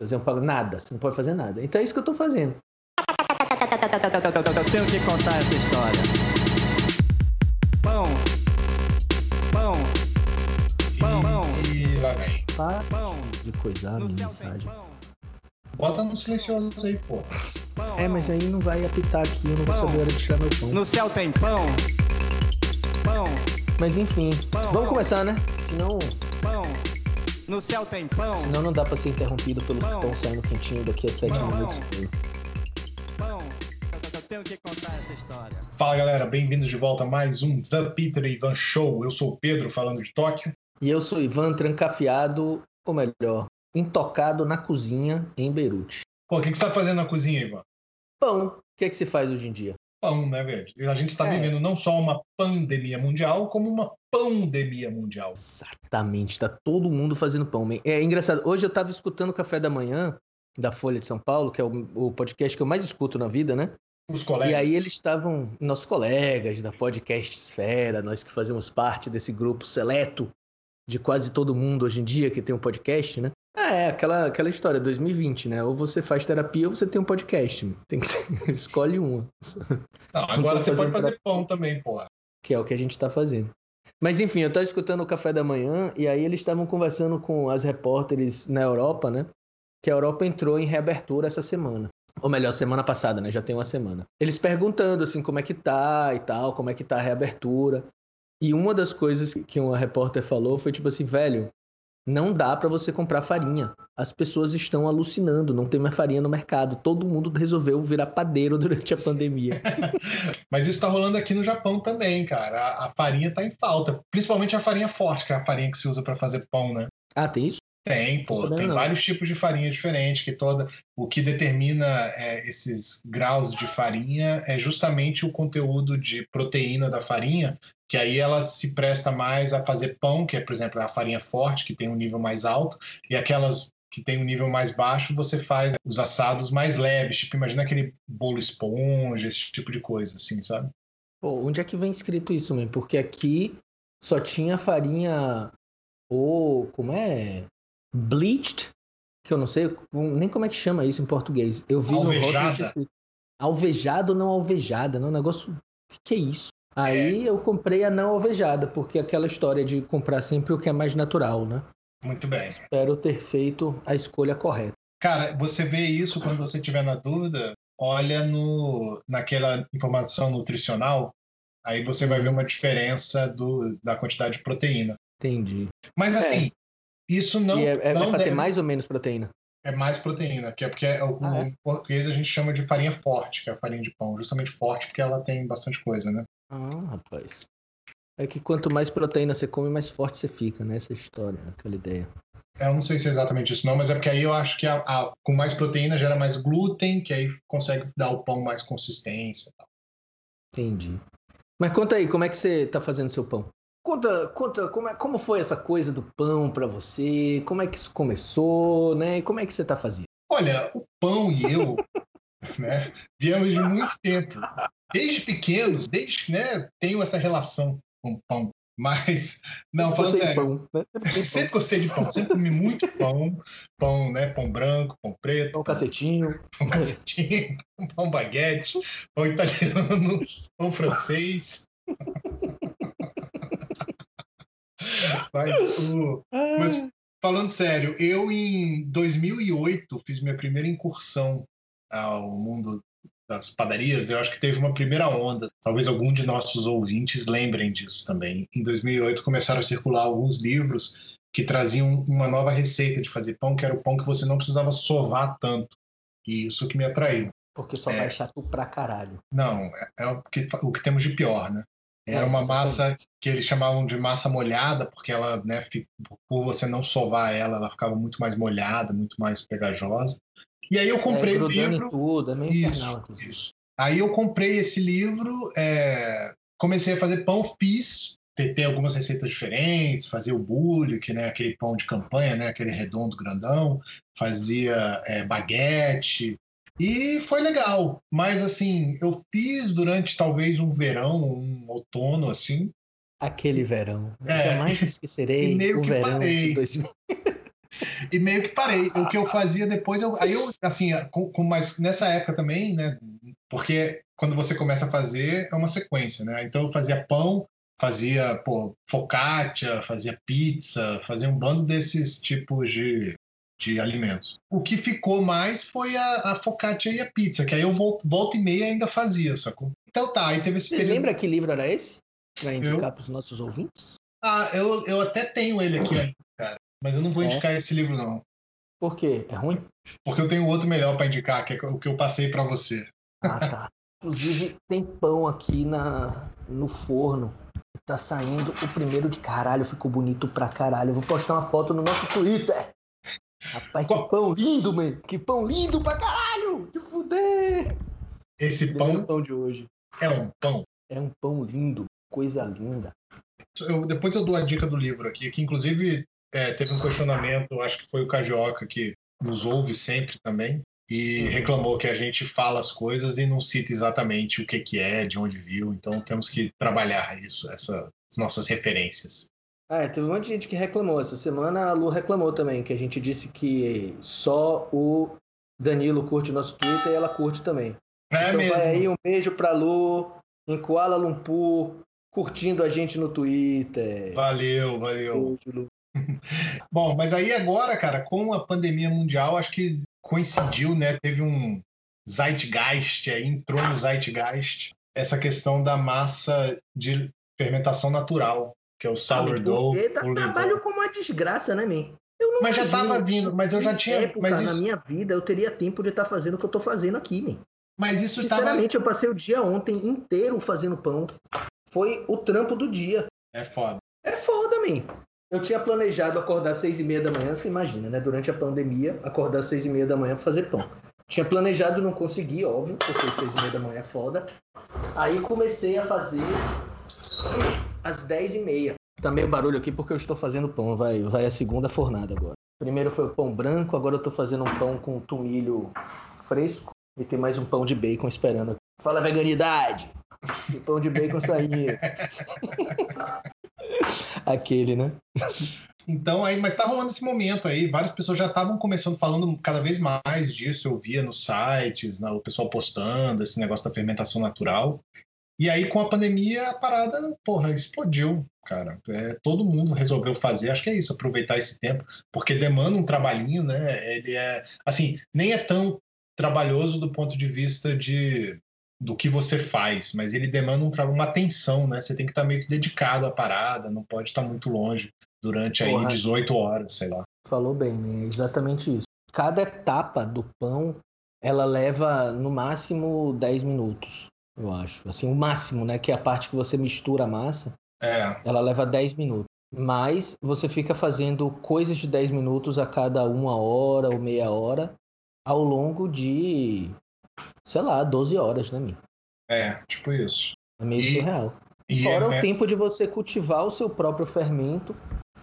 Fazer um pagode. Nada, você não pode fazer nada. Então é isso que eu tô fazendo. Eu tenho que contar essa história. Pão. Pão. Pão. Pão. E lá vem. Pão. de tem mensagem. pão. Bota no silencioso aí, pô. É, mas aí não vai apitar aqui, eu não vou saber a hora de tirar meu pão. No céu tem pão. Pão. Mas enfim, Pão, vamos pão. começar, né? Senão. No céu tem pão. senão não dá pra ser interrompido pelo Pão. pão saindo quentinho daqui a sete Pão, minutos. Pão. Eu tenho que contar essa história. Fala galera, bem-vindos de volta a mais um The Peter Ivan Show. Eu sou o Pedro falando de Tóquio. E eu sou Ivan, trancafiado, ou melhor, intocado na cozinha em Beirute. Pô, o que, que você tá fazendo na cozinha, Ivan? Pão, o que é que se faz hoje em dia? Pão, né, velho? A gente está É. vivendo não só uma pandemia mundial, como uma pandemia mundial. Exatamente, tá todo mundo fazendo pão. É engraçado, hoje eu tava escutando o Café da Manhã da Folha de São Paulo, que é o, o podcast que eu mais escuto na vida, né? Os colegas. E aí eles estavam, nossos colegas da podcast Esfera, nós que fazemos parte desse grupo seleto de quase todo mundo hoje em dia que tem um podcast, né? Aquela, aquela história, 2020, né? Ou você faz terapia ou você tem um podcast. Tem que ser, escolhe uma, Não, agora você pode fazer pão também, porra. que é o que a gente tá fazendo. Mas enfim, eu tava escutando o Café da Manhã e aí eles estavam conversando com as repórteres na Europa, né? Que a Europa entrou em reabertura essa semana. Ou melhor, semana passada, né? Já tem uma semana. Eles perguntando assim como é que tá e tal, como é que tá a reabertura. E uma das coisas que uma repórter falou foi tipo assim, velho, não dá pra você comprar farinha. As pessoas estão alucinando, não tem mais farinha no mercado. Todo mundo resolveu virar padeiro durante a pandemia. Mas isso tá rolando aqui no Japão também, cara. A, a farinha tá em falta. Principalmente a farinha forte, que é a farinha que se usa para fazer pão, né? ah, tem isso? Tem, pô, tem não. vários tipos de farinha diferentes, que toda o que determina é, esses graus de farinha é justamente o conteúdo de proteína da farinha, que aí ela se presta mais a fazer pão, que é, por exemplo, a farinha forte, que tem um nível mais alto, e aquelas que tem um nível mais baixo, você faz os assados mais leves, tipo, imagina aquele bolo esponja, esse tipo de coisa, assim, sabe? Pô, onde é que vem escrito isso, man? Porque aqui só tinha farinha ou como é? Bleached, que eu não sei nem como é que chama isso em português. Eu vi no rótulo Alvejada. escrito alvejado ou não alvejada, não, um negócio. O que, que é isso? Aí eu comprei a não alvejada, porque aquela história de comprar sempre o que é mais natural, né? Muito bem. Espero ter feito a escolha correta. Cara, você vê isso quando você tiver na dúvida, olha no, naquela informação nutricional, aí você vai ver uma diferença do, da quantidade de proteína. Entendi. Mas assim, isso não, e é, é, não é pra ter deve- mais ou menos proteína? é mais proteína, que é porque é o- Ah, é? em português a gente chama de farinha forte, que é a farinha de pão, justamente forte porque ela tem bastante coisa, né? Ah, rapaz. É que quanto mais proteína você come, mais forte você fica, né? Essa história, aquela ideia. Eu não sei se é exatamente isso não, mas é porque aí eu acho que a- a- com mais proteína gera mais glúten, que aí consegue dar o pão mais consistência. Entendi. Mas conta aí, como é que você tá fazendo seu pão? Conta, conta como, é, como foi essa coisa do pão pra você? Como é que isso começou, né? E como é que você tá fazendo? Olha, o pão e eu, né, viemos de muito tempo. Desde pequeno, desde, né, tenho essa relação com o pão. Mas, não, falando sério, pão, né? Sempre gostei de pão, sempre comi muito pão, pão, né, pão branco, pão preto, pão, pão cacetinho. pão cacetinho, pão baguete, pão italiano, pão francês. Mas o, Mas- Falando sério, eu em 2008 fiz minha primeira incursão ao mundo das padarias. Eu acho que teve uma primeira onda. Talvez algum de nossos ouvintes lembrem disso também. Em 2008 começaram a circular alguns livros que traziam uma nova receita de fazer pão, que era o pão que você não precisava sovar tanto. E isso que me atraiu. Porque só É. vai chato pra caralho. Não, é, é o, que, o que temos de pior, né? Era É, uma exatamente. massa que eles chamavam de massa molhada, porque ela, né, por você não sovar ela, ela ficava muito mais molhada, muito mais pegajosa. E aí eu comprei é, o livro. tudo, é meio infernal, Isso, inclusive. isso. Aí eu comprei esse livro, é, comecei a fazer pão, fiz, tentei algumas receitas diferentes, fazia o bullique, né, aquele pão de campanha, né, aquele redondo grandão, fazia é, baguete, e foi legal. Mas assim, eu fiz durante talvez um verão, um outono, assim, Aquele verão. É. Jamais esquecerei E meio o que verão parei. de 2000. e meio que parei. O que eu fazia depois, eu, aí eu, assim, com, com mais, nessa época também, né? Porque quando você começa a fazer, é uma sequência, né? Então eu fazia pão, fazia pô, focaccia, fazia pizza, fazia um bando desses tipos de, de alimentos. O que ficou mais foi a, a focaccia e a pizza, que aí eu volta, volta e meia ainda fazia, sacou? Então tá, aí teve esse Você período. lembra que livro era esse? Pra indicar Eu- pros nossos ouvintes? Ah, eu, eu até tenho ele aqui ainda, cara. Mas eu não vou É? indicar esse livro, não. Por quê? É ruim? Porque eu tenho outro melhor pra indicar, que é o que eu passei pra você. Ah, tá. Inclusive, tem pão aqui na, no forno. Tá saindo o primeiro de caralho, ficou bonito pra caralho. Eu vou postar uma foto no nosso Twitter. Rapaz, que Qual- pão lindo, man. Que pão lindo pra caralho. De fuder. Esse pão pão de hoje. é um pão. É um pão lindo. Coisa linda. Eu- depois eu dou a dica do livro aqui, que inclusive é, teve um questionamento, acho que foi o Carioca que nos ouve sempre também, e Uhum. reclamou que a gente fala as coisas e não cita exatamente o que, que é, de onde viu. Então temos que trabalhar isso, essas nossas referências. Ah, é, teve um monte de gente que reclamou. Essa semana a Lu reclamou também, que a gente disse que só o Danilo curte nosso Twitter e ela curte também. É então mesmo. vai aí um beijo pra Lu, em Kuala Lumpur, curtindo a gente no Twitter. Valeu, valeu. Beijo, Lu. Bom, mas aí agora, cara, com a pandemia mundial, acho que coincidiu, né? Teve um zeitgeist aí, entrou no zeitgeist essa questão da massa de fermentação natural, que é o sourdough. Porque dá o trabalho como uma desgraça, né, não Mas já tava vindo, mas eu já tinha. época Mas na isso, minha vida eu teria tempo de estar fazendo o que eu tô fazendo aqui, man. mas isso tava. Sinceramente, eu passei o dia ontem inteiro fazendo pão. Foi o trampo do dia. É foda. É foda, man. Eu tinha planejado acordar às seis e meia da manhã, você imagina, né? Durante a pandemia, acordar às seis e meia da manhã pra fazer pão. Tinha planejado, não consegui, óbvio, porque seis e meia da manhã é foda. Aí comecei a fazer às dez e meia. Tá meio barulho aqui porque eu estou fazendo pão, vai, vai a segunda fornada agora. Primeiro foi o pão branco, agora eu tô fazendo um pão com tomilho fresco e tem mais um pão de bacon esperando. Fala veganidade! O pão de bacon saindo. Aquele, né? Então aí, mas tá rolando esse momento aí, várias pessoas já estavam começando falando cada vez mais disso, eu via nos sites, o pessoal postando esse negócio da fermentação natural. E aí com a pandemia a parada, porra, explodiu, cara. É, todo mundo resolveu fazer, acho que é isso, aproveitar esse tempo, porque demanda um trabalhinho, né? Ele é, assim, nem é tão trabalhoso do ponto de vista de do que você faz, mas ele demanda um, uma atenção, né? Você tem que estar meio que dedicado à parada, não pode estar muito longe durante aí Porra. 18 horas, sei lá. Falou bem, né? É exatamente isso. Cada etapa do pão, ela leva no máximo 10 minutos, eu acho. Assim, o máximo, né? Que é a parte que você mistura a massa, É, ela leva 10 minutos. Mas você fica fazendo coisas de 10 minutos a cada uma hora ou meia hora ao longo de, sei lá, 12 horas, né, Mi? é, tipo isso. É meio E- surreal. E Fora é, o né, tempo de você cultivar o seu próprio fermento,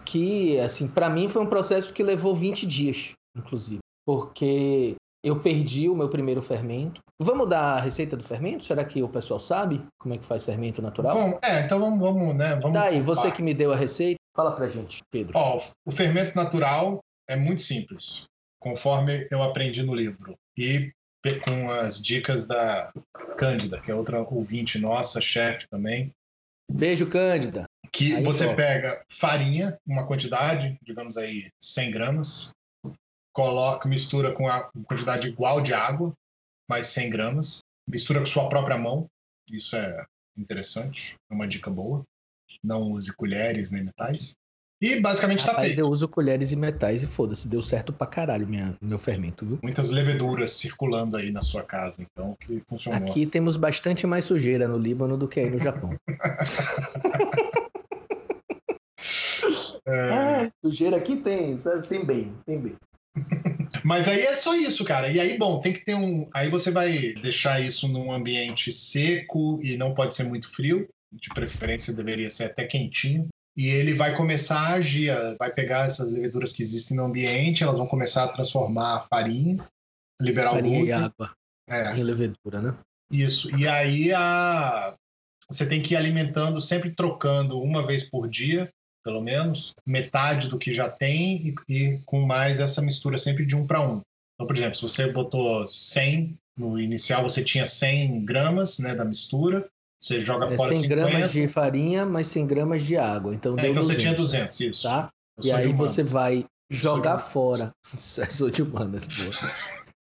que, assim, para mim foi um processo que levou 20 dias, inclusive. Porque eu perdi o meu primeiro fermento. Vamos dar a receita do fermento? Será que o pessoal sabe como é que faz fermento natural? Bom, é, então vamos, vamos, né? Vamos Daí, por você que me deu a receita, fala pra gente, Pedro. Ó, o fermento natural é muito simples, conforme eu aprendi no livro. E com as dicas da Cândida, que é outra ouvinte nossa, chefe também, Beijo, Cândida. que Aí, você pega farinha, uma quantidade, digamos aí, 100 gramas, coloca, mistura com a quantidade igual de água, mais 100 gramas, mistura com sua própria mão, isso é interessante, é uma dica boa. Não use colheres nem metais. E basicamente está Rapaz, feito. eu uso colheres e metais e foda-se, deu certo pra caralho minha, meu fermento, viu? muitas leveduras circulando aí na sua casa, então que funcionou. Aqui temos bastante mais sujeira no Líbano do que aí no Japão. É, Ah, sujeira aqui tem, sabe? Tem bem, tem bem. Mas aí é só isso, cara. E aí, bom, tem que ter um. Aí você vai deixar isso num ambiente seco e não pode ser muito frio. De preferência deveria ser até quentinho. E ele vai começar a agir, vai pegar essas leveduras que existem no ambiente, elas vão começar a transformar a farinha, liberar Farinha o e glúten. água É, em levedura, né? Isso. E aí a... você tem que ir alimentando, sempre trocando uma vez por dia, pelo menos, metade do que já tem e, e com mais essa mistura sempre de um para um. Então, por exemplo, se você botou 100 no inicial, você tinha 100 gramas né, da mistura, você joga É fora 100 50. gramas de farinha, mais 100 gramas de água. Então É, deu então 200, você tinha 200, isso. Tá? Eu E aí você vai jogar fora. Sou de humanas, pô.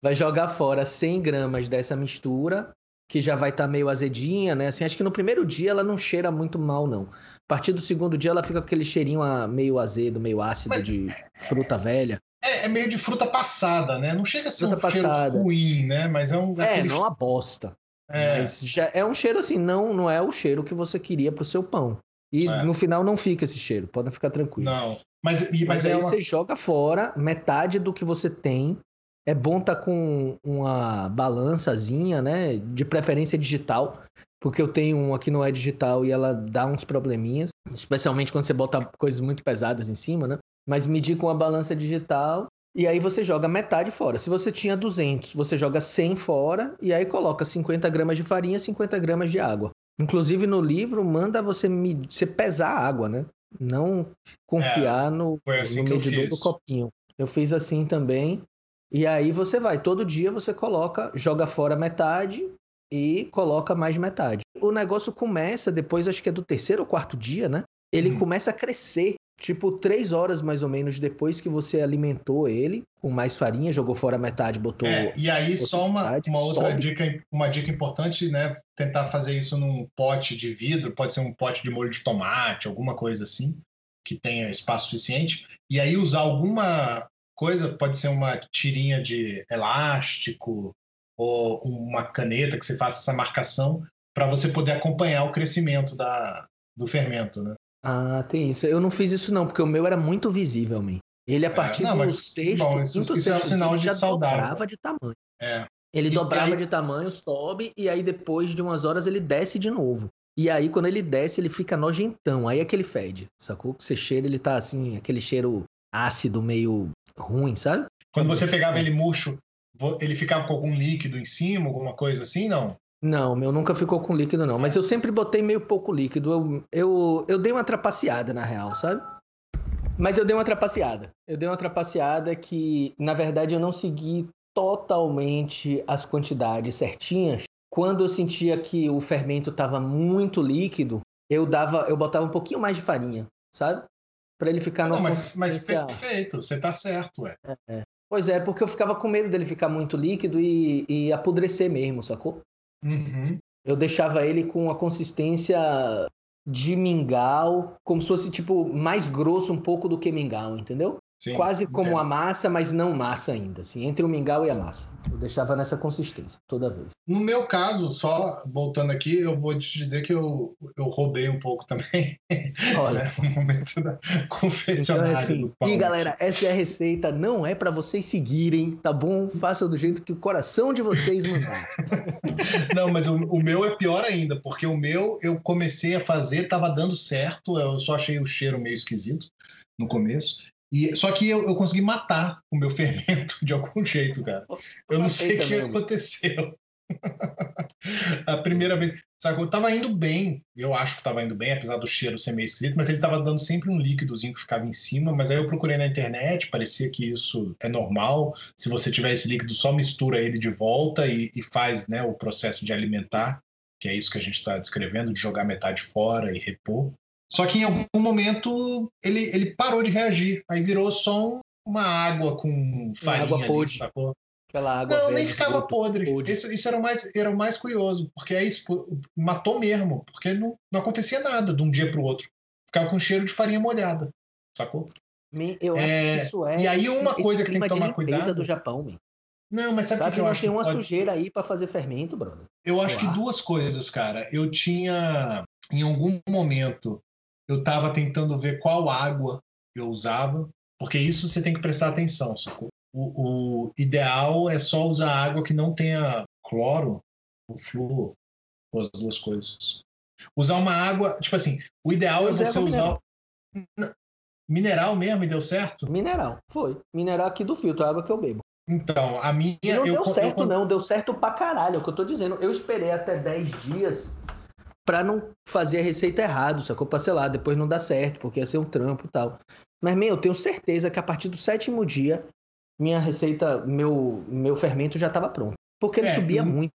Vai jogar fora 100 gramas dessa mistura, que já vai estar meio azedinha, né? Assim, acho que no primeiro dia ela não cheira muito mal, não. A partir do segundo dia ela fica com aquele cheirinho ah, meio azedo, meio ácido Mas- de fruta velha. É, é meio de fruta passada, né? Não chega a ser Fruta um cheiro passada. ruim, né? Mas é um. É, aquele- não a bosta. é, Mas já é um cheiro assim, não, não é o cheiro que você queria pro seu pão. E É. no final não fica esse cheiro, podem ficar tranquilos. Não. Mas, Mas, mas aí é uma. você joga fora metade do que você tem. É bom estar com uma balançazinha, né? De preferência digital. Porque eu tenho uma que não é digital e ela dá uns probleminhas. Especialmente quando você bota coisas muito pesadas em cima, né? Mas medir com a balança digital. E aí você joga metade fora. Se você tinha 200, você joga 100 fora. E aí coloca 50 gramas de farinha, 50 gramas de água. Inclusive no livro manda você, medir, você pesar a água, né? Não confiar no, foi assim no medidor do copinho. Eu fiz assim também. E aí você vai, todo dia você coloca, joga fora metade e coloca mais metade. O negócio começa depois, acho que é do terceiro ou quarto dia, né? Ele Hum. começa a crescer. Tipo, três horas mais ou menos depois que você alimentou ele com mais farinha, jogou fora metade, botou. É, e aí só uma, possibilidade, uma outra sobe. dica, uma dica importante, né? Tentar fazer isso num pote de vidro, pode ser um pote de molho de tomate, alguma coisa assim, que tenha espaço suficiente. E aí usar alguma coisa, pode ser uma tirinha de elástico ou uma caneta que você faça essa marcação para você poder acompanhar o crescimento da, do fermento, né? Ah, tem isso. Eu não fiz isso não, porque o meu era muito visível. Ele a partir não, do mas, sexto, bom, isso- quinto, isso é um sexto sinal de já saudável. dobrava de tamanho. É. Ele E dobrava aí- de tamanho, sobe, e aí depois de umas horas ele desce de novo. E aí quando ele desce, ele fica nojentão. Aí é que ele fede, sacou? Você cheira, ele tá assim, aquele cheiro ácido, meio ruim, sabe? Quando você pegava ele murcho, ele ficava com algum líquido em cima, alguma coisa assim, não? Não, meu nunca ficou com líquido, não. Mas eu sempre botei meio pouco líquido. Eu, eu, eu dei uma trapaceada, na real, sabe? Mas eu dei uma trapaceada. Eu dei uma trapaceada que, na verdade, eu não segui totalmente as quantidades certinhas. Quando eu sentia que o fermento estava muito líquido, eu dava, eu botava um pouquinho mais de farinha, sabe? Para ele ficar Não, numa mas, mas perfeito, você tá certo, ué. Pois é, porque eu ficava com medo dele ficar muito líquido e, e apodrecer mesmo, sacou? Uhum. Eu deixava ele com a consistência de mingau, como se fosse tipo mais grosso um pouco do que mingau, entendeu? Sim, Quase como entendo. a massa, mas não massa ainda, assim, entre o mingau e a massa. Eu deixava nessa consistência toda vez. No meu caso, só voltando aqui, eu vou te dizer que eu, eu roubei um pouco também, Olha, né? No momento da então confessionária é assim. E galera, essa é a receita, não é pra vocês seguirem, tá bom? Façam do jeito que o coração de vocês mandar. Não, mas o, o meu é pior ainda, porque o meu eu comecei a fazer, tava dando certo, eu só achei o cheiro meio esquisito no começo. E, só que eu, eu consegui matar o meu fermento de algum jeito, cara. Eu não sei o que aconteceu. a primeira vez. Sabe, eu tava indo bem. Eu acho que tava indo bem, apesar do cheiro ser meio esquisito, mas ele tava dando sempre um líquidozinho que ficava em cima. Mas aí eu procurei na internet, parecia que isso é normal. Se você tiver esse líquido, só mistura ele de volta e, e faz né, o processo de alimentar, que é isso que a gente está descrevendo, de jogar metade fora e repor. Só que em algum momento ele, ele parou de reagir. Aí virou só um- uma água com farinha água ali, podre. sacou? Aquela água Não, nem ficava esgoto podre. podre. Isso, isso era, o mais, era o mais curioso, porque aí isso matou mesmo, porque não, não acontecia nada de um dia para o outro. Ficava com cheiro de farinha molhada, sacou? Eu É, acho que isso é. e aí esse- uma esse coisa que tem que tomar cuidado- do Japão, man. Não, mas sabe o que que eu não acho tem uma sujeira aí pra fazer fermento, brother. Eu acho que duas coisas, cara. Eu tinha, em algum momento, eu estava tentando ver qual água eu usava, porque isso você tem que prestar atenção? O, o ideal é só usar água que não tenha cloro ou flúor, ou as duas coisas. Usar uma água, tipo assim, o ideal Eu é você usar mineral mesmo e deu certo? Mineral, foi. Mineral aqui do filtro, a água que eu bebo. Então, a minha E não eu, deu eu certo, con- não. Deu certo pra caralho. É o que eu tô dizendo. Eu esperei até 10 dias pra não fazer a receita errado, sacou? Pra, sei lá, depois não dar certo, porque ia ser um trampo e tal. Mas, meu, eu tenho certeza que a partir do sétimo dia, minha receita, meu, meu fermento já tava pronto. Porque ele É, subia eu- muito.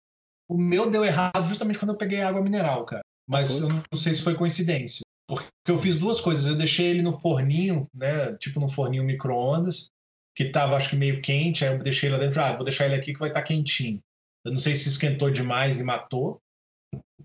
O meu deu errado justamente quando eu peguei água mineral, cara. Mas Foi? eu não sei se foi coincidência. Porque eu fiz duas coisas. Eu deixei ele no forninho, né? Tipo no forninho micro-ondas, que tava, acho que meio quente. Aí eu deixei lá dentro. Ah, vou deixar ele aqui que vai estar quentinho. Eu não sei se esquentou demais e matou.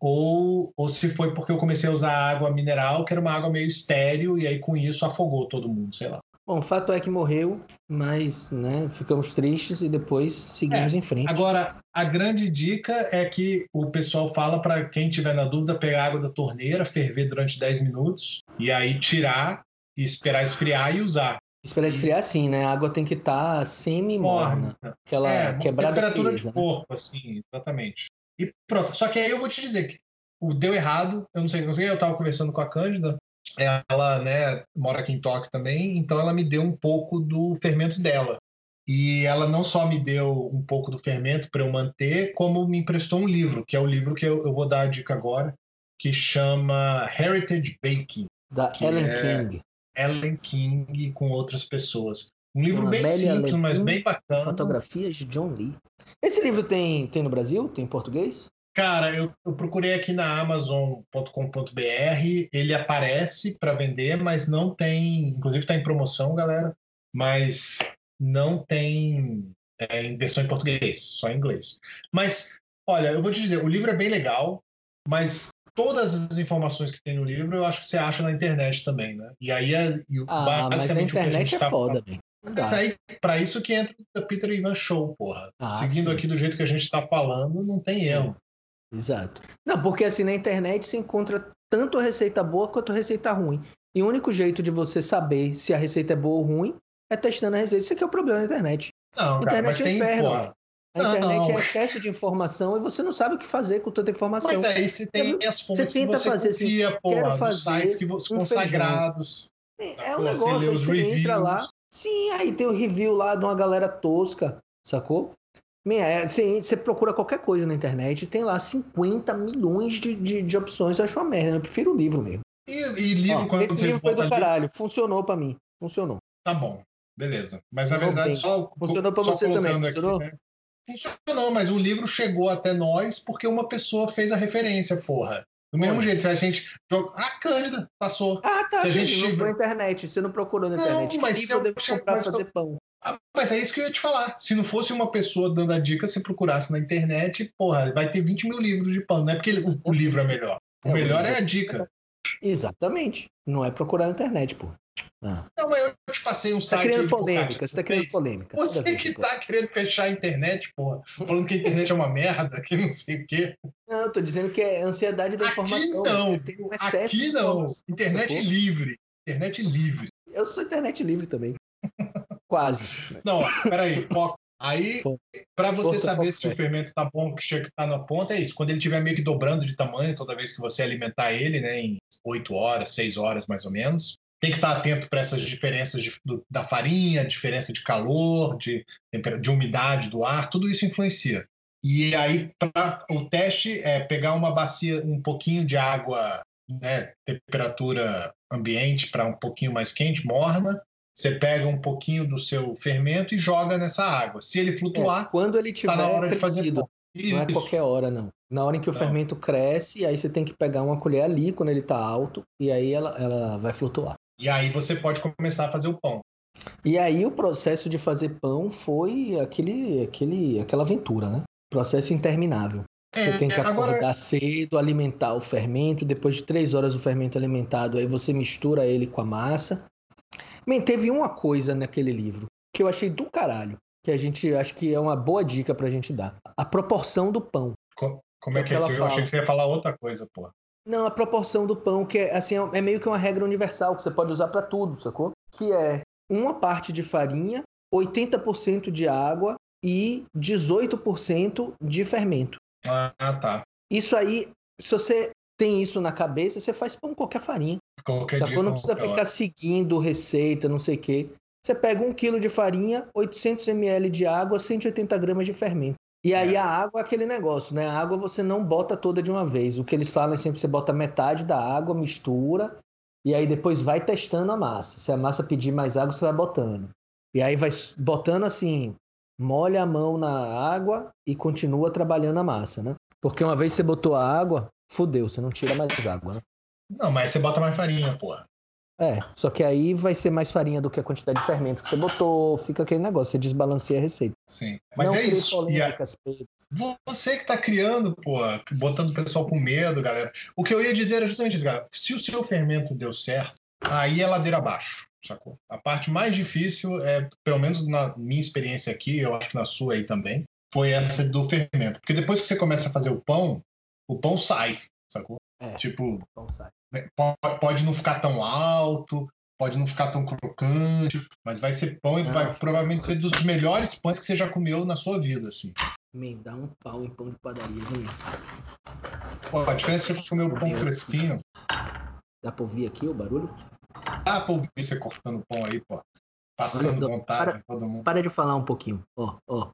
Ou, ou se foi porque eu comecei a usar água mineral, que era uma água meio estéreo, e aí com isso afogou todo mundo, sei lá. Bom, o fato é que morreu, mas, né, ficamos tristes e depois seguimos É, em frente. Agora, a grande dica é que o pessoal fala para quem tiver na dúvida pegar água da torneira, ferver durante 10 minutos e aí tirar e esperar esfriar e usar. Esperar esfriar assim, né? A água tem que estar semi-morna. Morna. Aquela É, quebrada temperatura presa, de né? corpo, assim, exatamente. E pronto. Só que aí eu vou te dizer que o deu errado, eu não sei o que eu sei, eu estava conversando com a Cândida, ela, né, mora aqui em Tóquio também, então ela me deu um pouco do fermento dela. E ela não só me deu um pouco do fermento para eu manter, como me emprestou um livro, que é o livro que eu, eu vou dar a dica agora, que chama Heritage Baking, Da Ellen é- King. Ellen King com outras pessoas. Um livro bem simples, mas bem bacana. Fotografias de John Lee. Esse livro tem, tem no Brasil? Tem em português? Cara, eu, eu procurei aqui na Amazon.com.br, ele aparece para vender, mas não tem. Inclusive está em promoção, galera, mas não tem é, em versão em português, só em inglês. Mas, olha, eu vou te dizer, o livro é bem legal, mas todas as informações que tem no livro eu acho que você acha na internet também, né? E aí é e Ah, mas a basicamente o que a internet gente é tá foda, velho. Mas aí, pra isso que entra o Peter Ivan Show, porra. Ah, Seguindo sim. aqui do jeito que a gente tá falando, não tem erro. Exato. Não, porque assim, na internet se encontra tanto a receita boa quanto a receita ruim. E o único jeito de você saber se a receita é boa ou ruim é testando a receita. Isso aqui é o problema da internet. Não, cara, internet mas é um tem, inferno. porra. A Não, internet não. é excesso de informação e você não sabe o que fazer com tanta informação. Mas aí você tem Você as fontes que tenta você fazer assim, confia, porra, quero fazer sites que você um consagrados. É um Pô, você negócio, lê aí os você entra lá. Sim, aí tem o review lá de uma galera tosca, sacou? Minha, é, Você, você procura qualquer coisa na internet, tem lá 50 milhões de, de, de opções, eu acho uma merda. Eu prefiro o livro mesmo. E, e livro, Ó, quando esse você livro foi do livro, caralho, funcionou pra mim. Funcionou. tá bom, beleza. Mas na verdade, tem. só, Funcionou pra só você também, funcionou? Aqui, né? Funcionou, mas o livro chegou até nós porque uma pessoa fez a referência, porra. Do mesmo Onde? jeito, se a gente. joga- Ah, Cândida, passou. Ah, tá. Se a gente não tiver- internet. Você não procurou na Não, internet. mas que se eu comprar mas fazer pão? Ah, mas é isso que eu ia te falar. Se não fosse uma pessoa dando a dica, se procurasse na internet, porra, vai ter 20 mil livros de pão. Não é porque o, o livro é melhor. O É, melhor é a dica. Exatamente. Não é procurar na internet, pô. Ah. Não, mas eu te passei um tá site. criando polêmica, você tá criando polêmica. Você vez, que pô. tá querendo fechar a internet, porra. Falando que a internet é uma merda, que não sei o quê. Não, eu tô dizendo que é ansiedade da Aqui informação. não. Um Aqui não. Internet livre. Internet livre. Eu sou internet livre também. Quase. Não, peraí. foco. Aí, para você Força, saber se o fermento tá bom, que chega que tá na ponta, é isso. Quando ele estiver meio que dobrando de tamanho, toda vez que você alimentar ele, né, em 8 horas, 6 horas mais ou menos, tem que estar atento para essas diferenças de- do- da farinha, diferença de calor, de, de umidade do ar, tudo isso influencia. E aí, pra, o teste é pegar uma bacia, um pouquinho de água, né, temperatura ambiente para um pouquinho mais quente, morna. Você pega um pouquinho do seu fermento e joga nessa água. Se ele É, flutuar, quando ele tá tiver na hora de fazer pão. Não é Isso. qualquer hora, não. Na hora em que o Não. fermento cresce, aí você tem que pegar uma colher ali quando ele tá alto, e aí ela, ela vai flutuar. E aí você pode começar a fazer o pão. E aí o processo de fazer pão foi aquele, aquele, aquela aventura, né? Processo interminável. Você tem que acordar É, agora, cedo, alimentar o fermento. Depois de três horas o fermento alimentado, aí você mistura ele com a massa. Man, teve uma coisa naquele livro que eu achei do caralho, que a gente acho que é uma boa dica pra gente dar. A proporção do pão. co- como é que é isso? Eu achei que você ia falar outra coisa, pô. Não, a proporção do pão, que é, assim, é meio que uma regra universal que você pode usar pra tudo, sacou? Que é uma parte de farinha, 80% de água e 18% de fermento. Ah, tá. Isso aí, se você tem isso na cabeça, você faz pão com qualquer farinha. Qualquer dia. Sacou? Não precisa ficar hora. seguindo receita, não sei o quê. Você pega um quilo de farinha, 800 ml de água, 180 gramas de fermento. E aí a água é aquele negócio, né? A água você não bota toda de uma vez. O que eles falam é sempre você bota metade da água, mistura, e aí depois vai testando a massa. Se a massa pedir mais água, você vai botando. E aí vai botando assim, molha a mão na água e continua trabalhando a massa, né? Porque uma vez você botou a água, fudeu, você não tira mais água, né? Não, mas você bota mais farinha, porra. É, só que aí vai ser mais farinha do que a quantidade de fermento que você botou, fica aquele negócio, você desbalanceia a receita. Sim. Mas não é isso. A- polêmicas, Pedro. Você que tá criando, pô, botando o pessoal com medo, galera. O que eu ia dizer era justamente isso, galera. Se o seu fermento deu certo, aí é ladeira abaixo, sacou? A parte mais difícil é, pelo menos na minha experiência aqui, eu acho que na sua aí também, foi essa do fermento. Porque depois que você começa a fazer o pão, o pão sai, sacou? É. Tipo, Então né, po- pode não ficar tão alto, pode não ficar tão crocante, mas vai ser pão e Não. vai provavelmente ser dos melhores pães que você já comeu na sua vida, assim. Me dá um pau em pão de padaria, viu? Pô, a diferença é que você comer o pão fresquinho, Dá pra ouvir aqui o barulho? dá pra ouvir você cortando pão aí, pô. Passando Olha, vontade para- todo mundo. Para de falar um pouquinho. Ó, ó.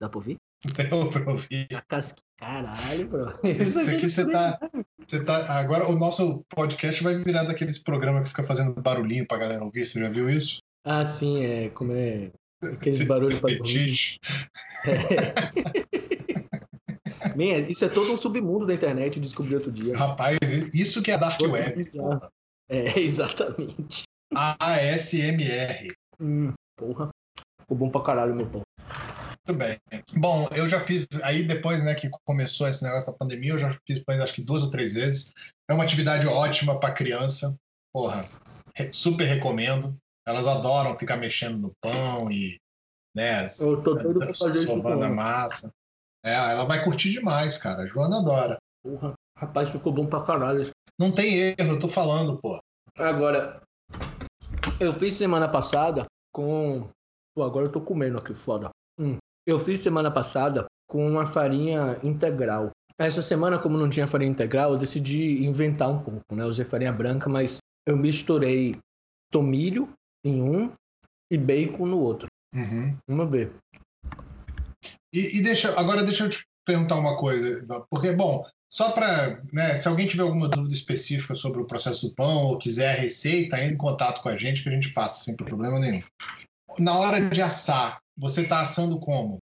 Dá pra ouvir? Deu pra ouvir. A casca. Caralho, bro. Isso aqui você tá, você tá. Agora o nosso podcast vai virar daqueles programas que fica fazendo barulhinho pra galera ouvir. Você já viu isso? Ah, sim, é. Como é. Aqueles barulhos pra fetiche. Man, isso é todo um submundo da internet, eu descobri outro dia. Rapaz, isso que é Dark Web. bizarro. É, exatamente. ASMR. Hum, porra. Ficou bom pra caralho meu pão. Muito bem. Bom, eu já fiz. Aí depois né, que começou esse negócio da pandemia, eu já fiz acho que duas ou três vezes. É uma atividade ótima para criança. Porra, super recomendo. Elas adoram ficar mexendo no pão e. Né, Eu tô doido pra fazer isso com massa. É, ela vai curtir demais, cara. A Joana adora. Porra. Rapaz, ficou bom pra caralho. Não tem erro, eu tô falando, pô. Agora, eu fiz semana passada com. Pô, agora eu tô comendo aqui, foda. Hum. Eu fiz semana passada com uma farinha integral. Essa semana, como não tinha farinha integral, eu decidi inventar um pouco, né? Eu usei farinha branca, mas eu misturei tomilho em um e bacon no outro. Uhum. Vamos ver. E, e deixa, agora deixa eu te perguntar uma coisa, porque, bom, só para, né, se alguém tiver alguma dúvida específica sobre o processo do pão ou quiser a receita, entre em contato com a gente que a gente passa sem problema nenhum. Na hora de assar, você tá assando como?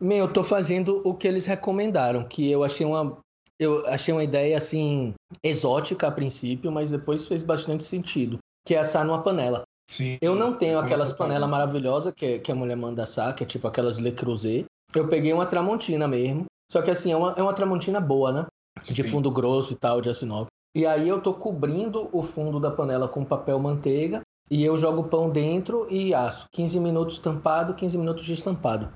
Bem, eu tô fazendo o que eles recomendaram, que eu achei uma. Eu achei uma ideia assim exótica a princípio, mas depois fez bastante sentido. Que é assar numa panela. Sim. Eu não tenho Como aquelas panelas maravilhosas que, que a mulher manda assar, que é tipo aquelas Le Creuset. Eu peguei uma Tramontina mesmo. Só que assim, é uma, é uma Tramontina boa, né? De Sim. fundo grosso e tal, de aço inox. E aí eu tô cobrindo o fundo da panela com papel manteiga. E eu jogo o pão dentro e asso. 15 minutos tampado, 15 minutos destampado.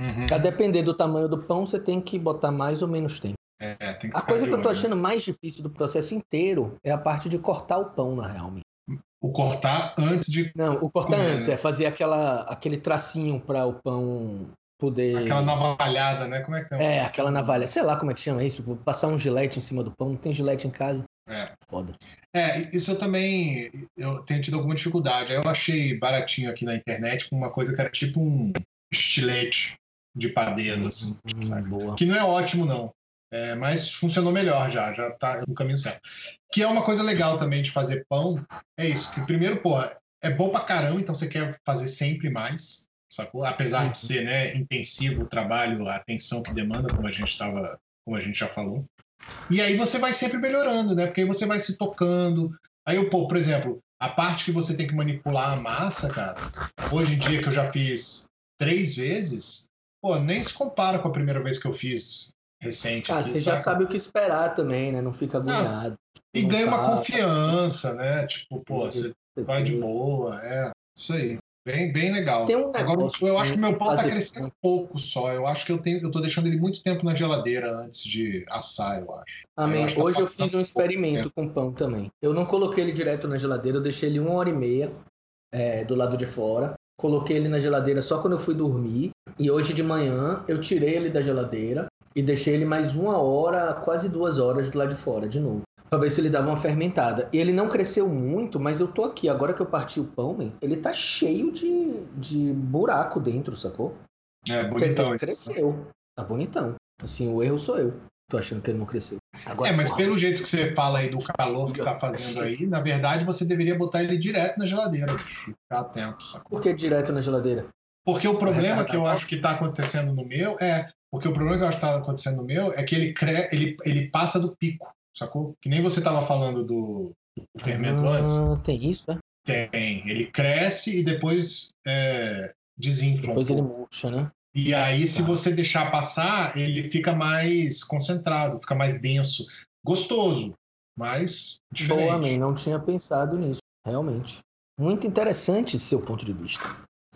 Uhum. A depender do tamanho do pão, você tem que botar mais ou menos tempo. É, A coisa que eu tô olho. achando mais difícil do processo inteiro é a parte de cortar o pão, na real. O cortar antes de Não, o cortar Comer, antes né? é fazer aquela, aquele tracinho para o pão poder. aquela navalhada, né? Como é que é? É, aquela navalha. Sei lá como é que chama isso. Passar um gilete em cima do pão. Não tem gilete em casa. É. Foda. É, isso eu também eu tenho tido alguma dificuldade. Eu achei baratinho aqui na internet com uma coisa que era tipo um estilete de padeiro, assim, Hum. Que não é ótimo, não. É, mas funcionou melhor já, já tá no caminho certo. Que é uma coisa legal também de fazer pão, é isso, que primeiro, pô, é bom pra caramba, então você quer fazer sempre mais, sacou? Apesar de ser, né, intensivo o trabalho, a atenção que demanda, como a gente tava, como a gente já falou. E aí você vai sempre melhorando, né? Porque aí você vai se tocando. Aí, eu, pô, por exemplo, a parte que você tem que manipular a massa, cara, hoje em dia que eu já fiz três vezes, pô, nem se compara com a primeira vez que eu fiz recente. Ah, aqui, você já saca? sabe o que esperar também, né? Não fica agoniado. E Não ganha uma tá- confiança, né? Tipo, pô, você vai de boa, é. Isso aí. Bem, bem legal. Tem um Agora, eu acho que meu pão tá crescendo pouco só. Eu acho que eu tenho, eu tô deixando ele muito tempo na geladeira antes de assar, eu acho. Amém. Eu acho que tá Hoje eu fiz um experimento com pão também. Eu não coloquei ele direto na geladeira, eu deixei ele uma hora e meia é, do lado de fora. Coloquei ele na geladeira só quando eu fui dormir. E hoje de manhã eu tirei ele da geladeira e deixei ele mais uma hora, quase duas horas do lado de fora, de novo. Pra ver se ele dava uma fermentada. E ele não cresceu muito, mas eu tô aqui. Agora que eu parti o pão, man, ele tá cheio de, de buraco dentro, sacou? É, Quer dizer, bonitão. cresceu. Tá bonitão. Assim, o erro sou eu. Tô achando que ele não cresceu. Agora, É, mas porra, pelo jeito que você fala aí do calor que tá fazendo aí, na verdade você deveria botar ele direto na geladeira, bicho. Ficar atento, sacou? Por que direto na geladeira? Porque o problema que eu acho que tá acontecendo no meu é. Porque o problema que eu acho que tá acontecendo no meu é que ele, cre... ele, ele passa do pico, sacou? Que nem você tava falando do, do fermento antes. Ah, tem isso, né? Tem. Ele cresce e depois é, desinfla. Depois ele murcha, né? E aí, se Tá. você deixar passar, ele fica mais concentrado, fica mais denso. Gostoso, mas diferente. Boa, man. Não tinha pensado nisso. Realmente. Muito interessante esse seu ponto de vista.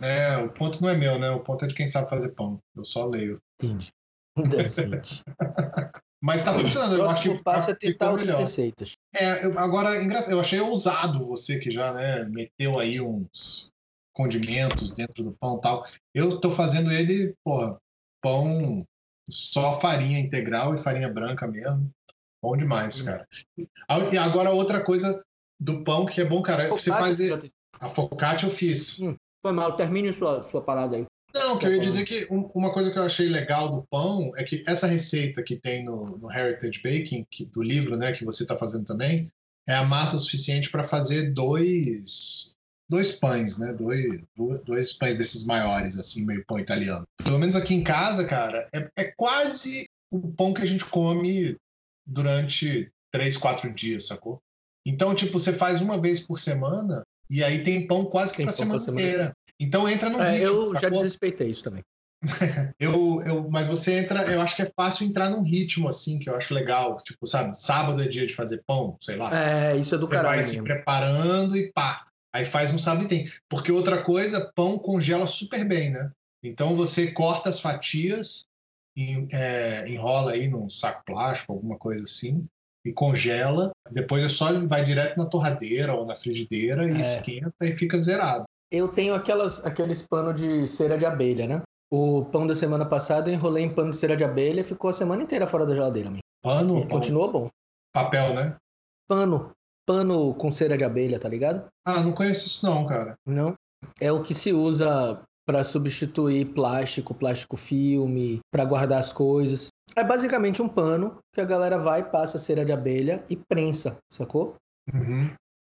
É, o ponto não é meu, né? O ponto é de quem sabe fazer pão. Eu só leio. Entendi. Indecente. Mas tá funcionando. O Eu acho que passo é tentar outras melhor. receitas. É, eu- agora, engraçado, eu achei ousado você que já né, meteu aí uns condimentos dentro do pão e tal. Eu tô fazendo ele, porra, pão só farinha integral e farinha branca mesmo. Bom demais, Hum. cara. E agora outra coisa do pão que é bom, cara, é você Focaccia, fazer já fez. a focaccia eu fiz. Foi mal, termine sua, sua parada aí. Não, que eu ia dizer que um- uma coisa que eu achei legal do pão é que essa receita que tem no, no Heritage Baking, que- do livro, né, que você está fazendo também, é a massa suficiente para fazer dois dois pães, né, dois, dois, pães desses maiores, assim, meio pão italiano. Pelo menos aqui em casa, cara, é, é quase o pão que a gente come durante três, quatro dias, sacou? Então, tipo, você faz uma vez por semana e aí tem pão quase que Tem para pão pra semana semana. inteira. Então entra no É, ritmo, eu já sacou? desrespeitei isso também. Eu, eu, mas você entra, eu acho que é fácil entrar num ritmo assim, que eu acho legal. Tipo, sabe, sábado é dia de fazer pão, sei lá. É, isso é do você vai caralho se mesmo. preparando e pá. Aí faz um sábado e tem. Porque outra coisa, pão congela super bem, né? Então você corta as fatias, em- é, enrola aí num saco plástico, alguma coisa assim, e congela. Depois é só vai direto na torradeira ou na frigideira e É. esquenta e fica zerado. Eu tenho aquelas, aqueles panos de cera de abelha, né? O pão da semana passada eu enrolei em pano de cera de abelha e ficou a semana inteira fora da geladeira. man. Pano, E pão, continuou bom. papel, né? Pano. Pano com cera de abelha, tá ligado? Ah, não conheço isso não, cara. Não. É o que se usa para substituir plástico, plástico filme, para guardar as coisas. É basicamente um pano que a galera vai, passa cera de abelha e prensa, sacou? Uhum.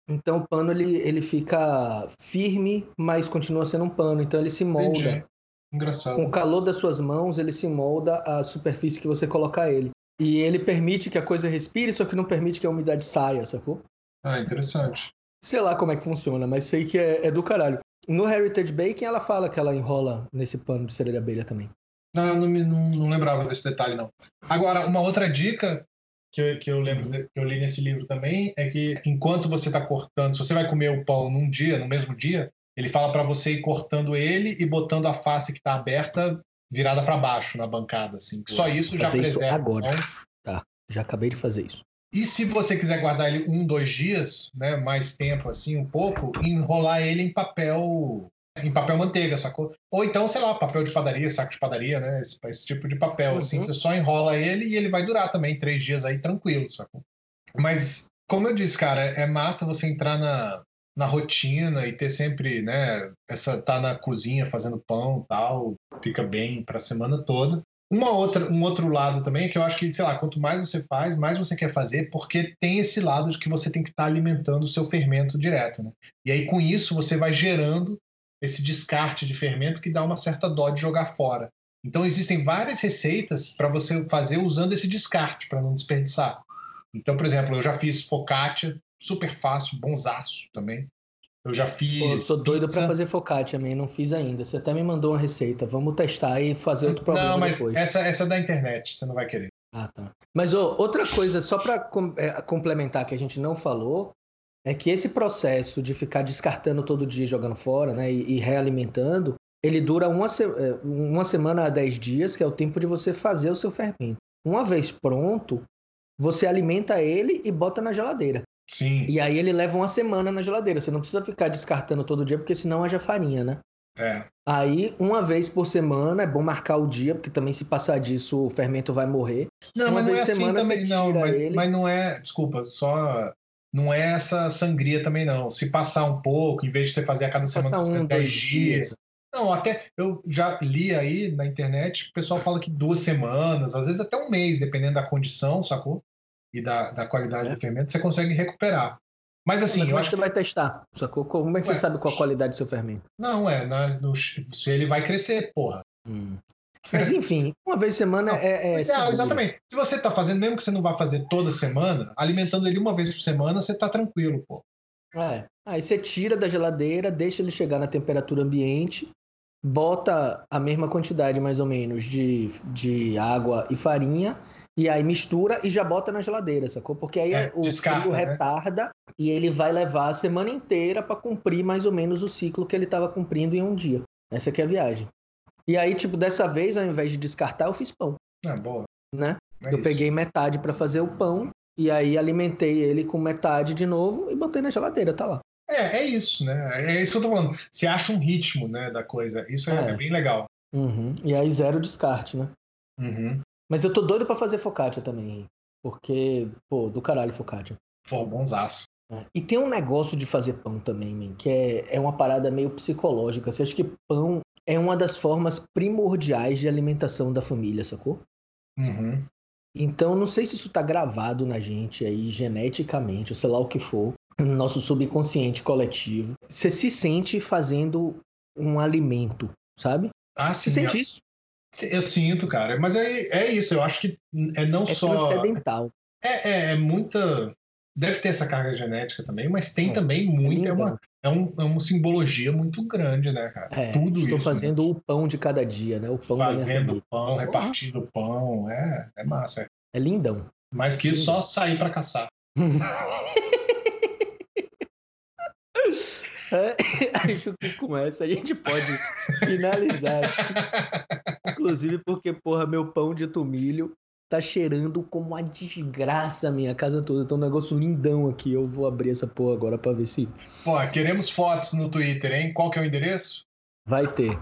Então o pano ele, ele fica firme, mas continua sendo um pano. Então ele se molda. Entendi. Engraçado. Com o calor das suas mãos, ele se molda à superfície que você colocar ele. E ele permite que a coisa respire, só que não permite que a umidade saia, sacou? Ah, interessante. Sei lá como é que funciona, mas sei que é, é do caralho. No Heritage Baking, ela fala que ela enrola nesse pano de cera de abelha também. Não, não, me- não, não lembrava desse detalhe, não. Agora, uma outra dica que eu, que eu lembro de- que eu li nesse livro também é que enquanto você está cortando, se você vai comer o pão num dia, no mesmo dia, ele fala para você ir cortando ele e botando a face que está aberta virada para baixo na bancada, assim. Só isso já Fazer isso preserva. o agora. pão. Já acabei de fazer isso. E se você quiser guardar ele um, dois dias, né, mais tempo assim, um pouco, enrolar ele em papel, em papel manteiga, sacou? Ou então, sei lá, papel de padaria, saco de padaria, né, esse, esse tipo de papel, assim, Uhum. você só enrola ele e ele vai durar também três dias aí tranquilo, sacou? Mas, como eu disse, cara, é massa você entrar na, na rotina e ter sempre, né, essa tá na cozinha fazendo pão, tal, fica bem para a semana toda. Uma outra, um outro lado também é que eu acho que, sei lá, quanto mais você faz, mais você quer fazer, porque tem esse lado de que você tem que estar alimentando o seu fermento direto, né? E aí com isso você vai gerando esse descarte de fermento que dá uma certa dó de jogar fora. Então existem várias receitas para você fazer usando esse descarte para não desperdiçar. Então, por exemplo, eu já fiz focaccia, super fácil, bonzaço também. Eu já fiz. Pô, eu tô doido pizza. pra fazer focaccia, man. Não fiz ainda. Você até me mandou uma receita. Vamos testar e fazer outro problema Não, mas depois. essa, essa é da internet, você não vai querer. Ah, tá. Mas outra coisa, só para complementar que a gente não falou, é que esse processo de ficar descartando todo dia, jogando fora, né, e, e realimentando, ele dura uma, se- é, uma semana a 10 dias, que é o tempo de você fazer o seu fermento. Uma vez pronto, você alimenta ele e bota na geladeira. Sim, E aí ele leva uma semana na geladeira. Você não precisa ficar descartando todo dia, porque senão haja farinha, né? é. Aí, uma vez por semana, é bom marcar o dia, porque também se passar disso, o fermento vai morrer. Não, Uma mas não é assim também, não. Mas, mas não é, desculpa, só. Não é essa sangria também, não. Se passar um pouco, em vez de você fazer a cada semana, você um, fazer 10 dois dias. dias. Não, até eu já li aí na internet, o pessoal fala que duas semanas, às vezes até um mês, dependendo da condição, sacou? E da, da qualidade É. do fermento, você consegue recuperar. Mas assim, Mas eu é acho que você vai testar? Sacou? Como é que Ué. você sabe qual a qualidade do seu fermento? Não, é, na- no- se ele vai crescer, porra. Mas enfim, uma vez por semana Não, é, é seguro. ah, exatamente. Se você tá fazendo, mesmo que você não vá fazer toda semana, alimentando ele uma vez por semana, você tá tranquilo, pô. É. Aí você tira da geladeira, deixa ele chegar na temperatura ambiente, bota a mesma quantidade, mais ou menos, de, de água e farinha, e aí mistura e já bota na geladeira, sacou? Porque aí É, o descarta, frio né? retarda e ele vai levar a semana inteira para cumprir mais ou menos o ciclo que ele estava cumprindo em um dia. Essa aqui é a viagem. E aí, tipo, dessa vez, ao invés de descartar, eu fiz pão, Ah, boa. né? É eu isso. peguei metade para fazer o pão e aí alimentei ele com metade de novo e botei na geladeira, tá lá. É, é isso, né? É isso que eu tô falando. Você acha um ritmo, né, da coisa. Isso é, É. é bem legal. Uhum. E aí zero descarte, né? Uhum. Mas eu tô doido pra fazer focaccia também. Porque, pô, do caralho focaccia. Pô, bonzaço. né? E tem um negócio de fazer pão também, man, que é, é uma parada meio psicológica. Você acha que pão é uma das formas primordiais de alimentação da família, sacou? Uhum. Então, não sei se isso tá gravado na gente aí, geneticamente, ou sei lá o que for, no nosso subconsciente coletivo. Você se sente fazendo um alimento, sabe? Ah, Você sim. sente isso? Eu, sinto, cara. Mas é, é isso. Eu acho que é não É só. transcendental. É, é, é muita. Deve ter essa carga genética também, mas tem É, também muito. É, lindão. uma, é, um- é uma simbologia muito grande, né, cara? É, Tudo estou isso. né? fazendo o pão de cada dia, né? O pão Fazendo família. pão, repartindo pão. É, é massa. É lindão. Mais que isso, só sair pra caçar. É, acho que com essa a gente pode finalizar. Inclusive porque, porra, meu pão de tomilho tá cheirando como uma desgraça a minha casa toda. Tá um negócio lindão aqui. Eu vou abrir essa porra agora pra ver se Pô, queremos fotos no Twitter, hein? Qual que é o endereço? vai ter.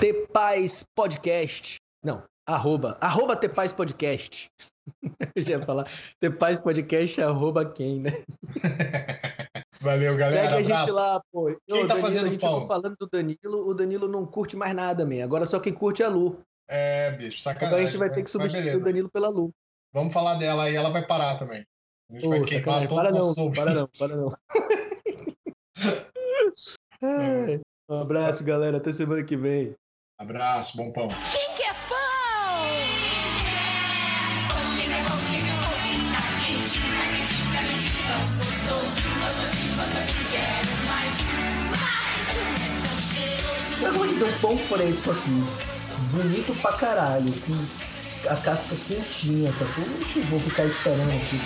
Tepaz Podcast. Não, arroba. Arroba Tepaz Podcast. Eu já ia falar. Tepaz Podcast, arroba quem, né? Valeu, galera. Segue a gente lá, pô. Quem Ô, tá Danilo, fazendo a gente ficou falando do Danilo, o Danilo não curte mais nada, man. Agora só quem curte é a Lu. É, bicho, sacanagem. Agora a gente vai ter que substituir o Danilo pela Lu. Vamos falar dela aí, ela vai parar também. A gente Ô, vai queimar todo Para não, para não, ouvintes. para não. Ai, Um abraço, galera. Até semana que vem. Abraço, bom pão? Eu gosto de um pão fresco aqui. Bonito pra caralho. Com a casca quentinha, sacou? Ixi, vou ficar esperando aqui.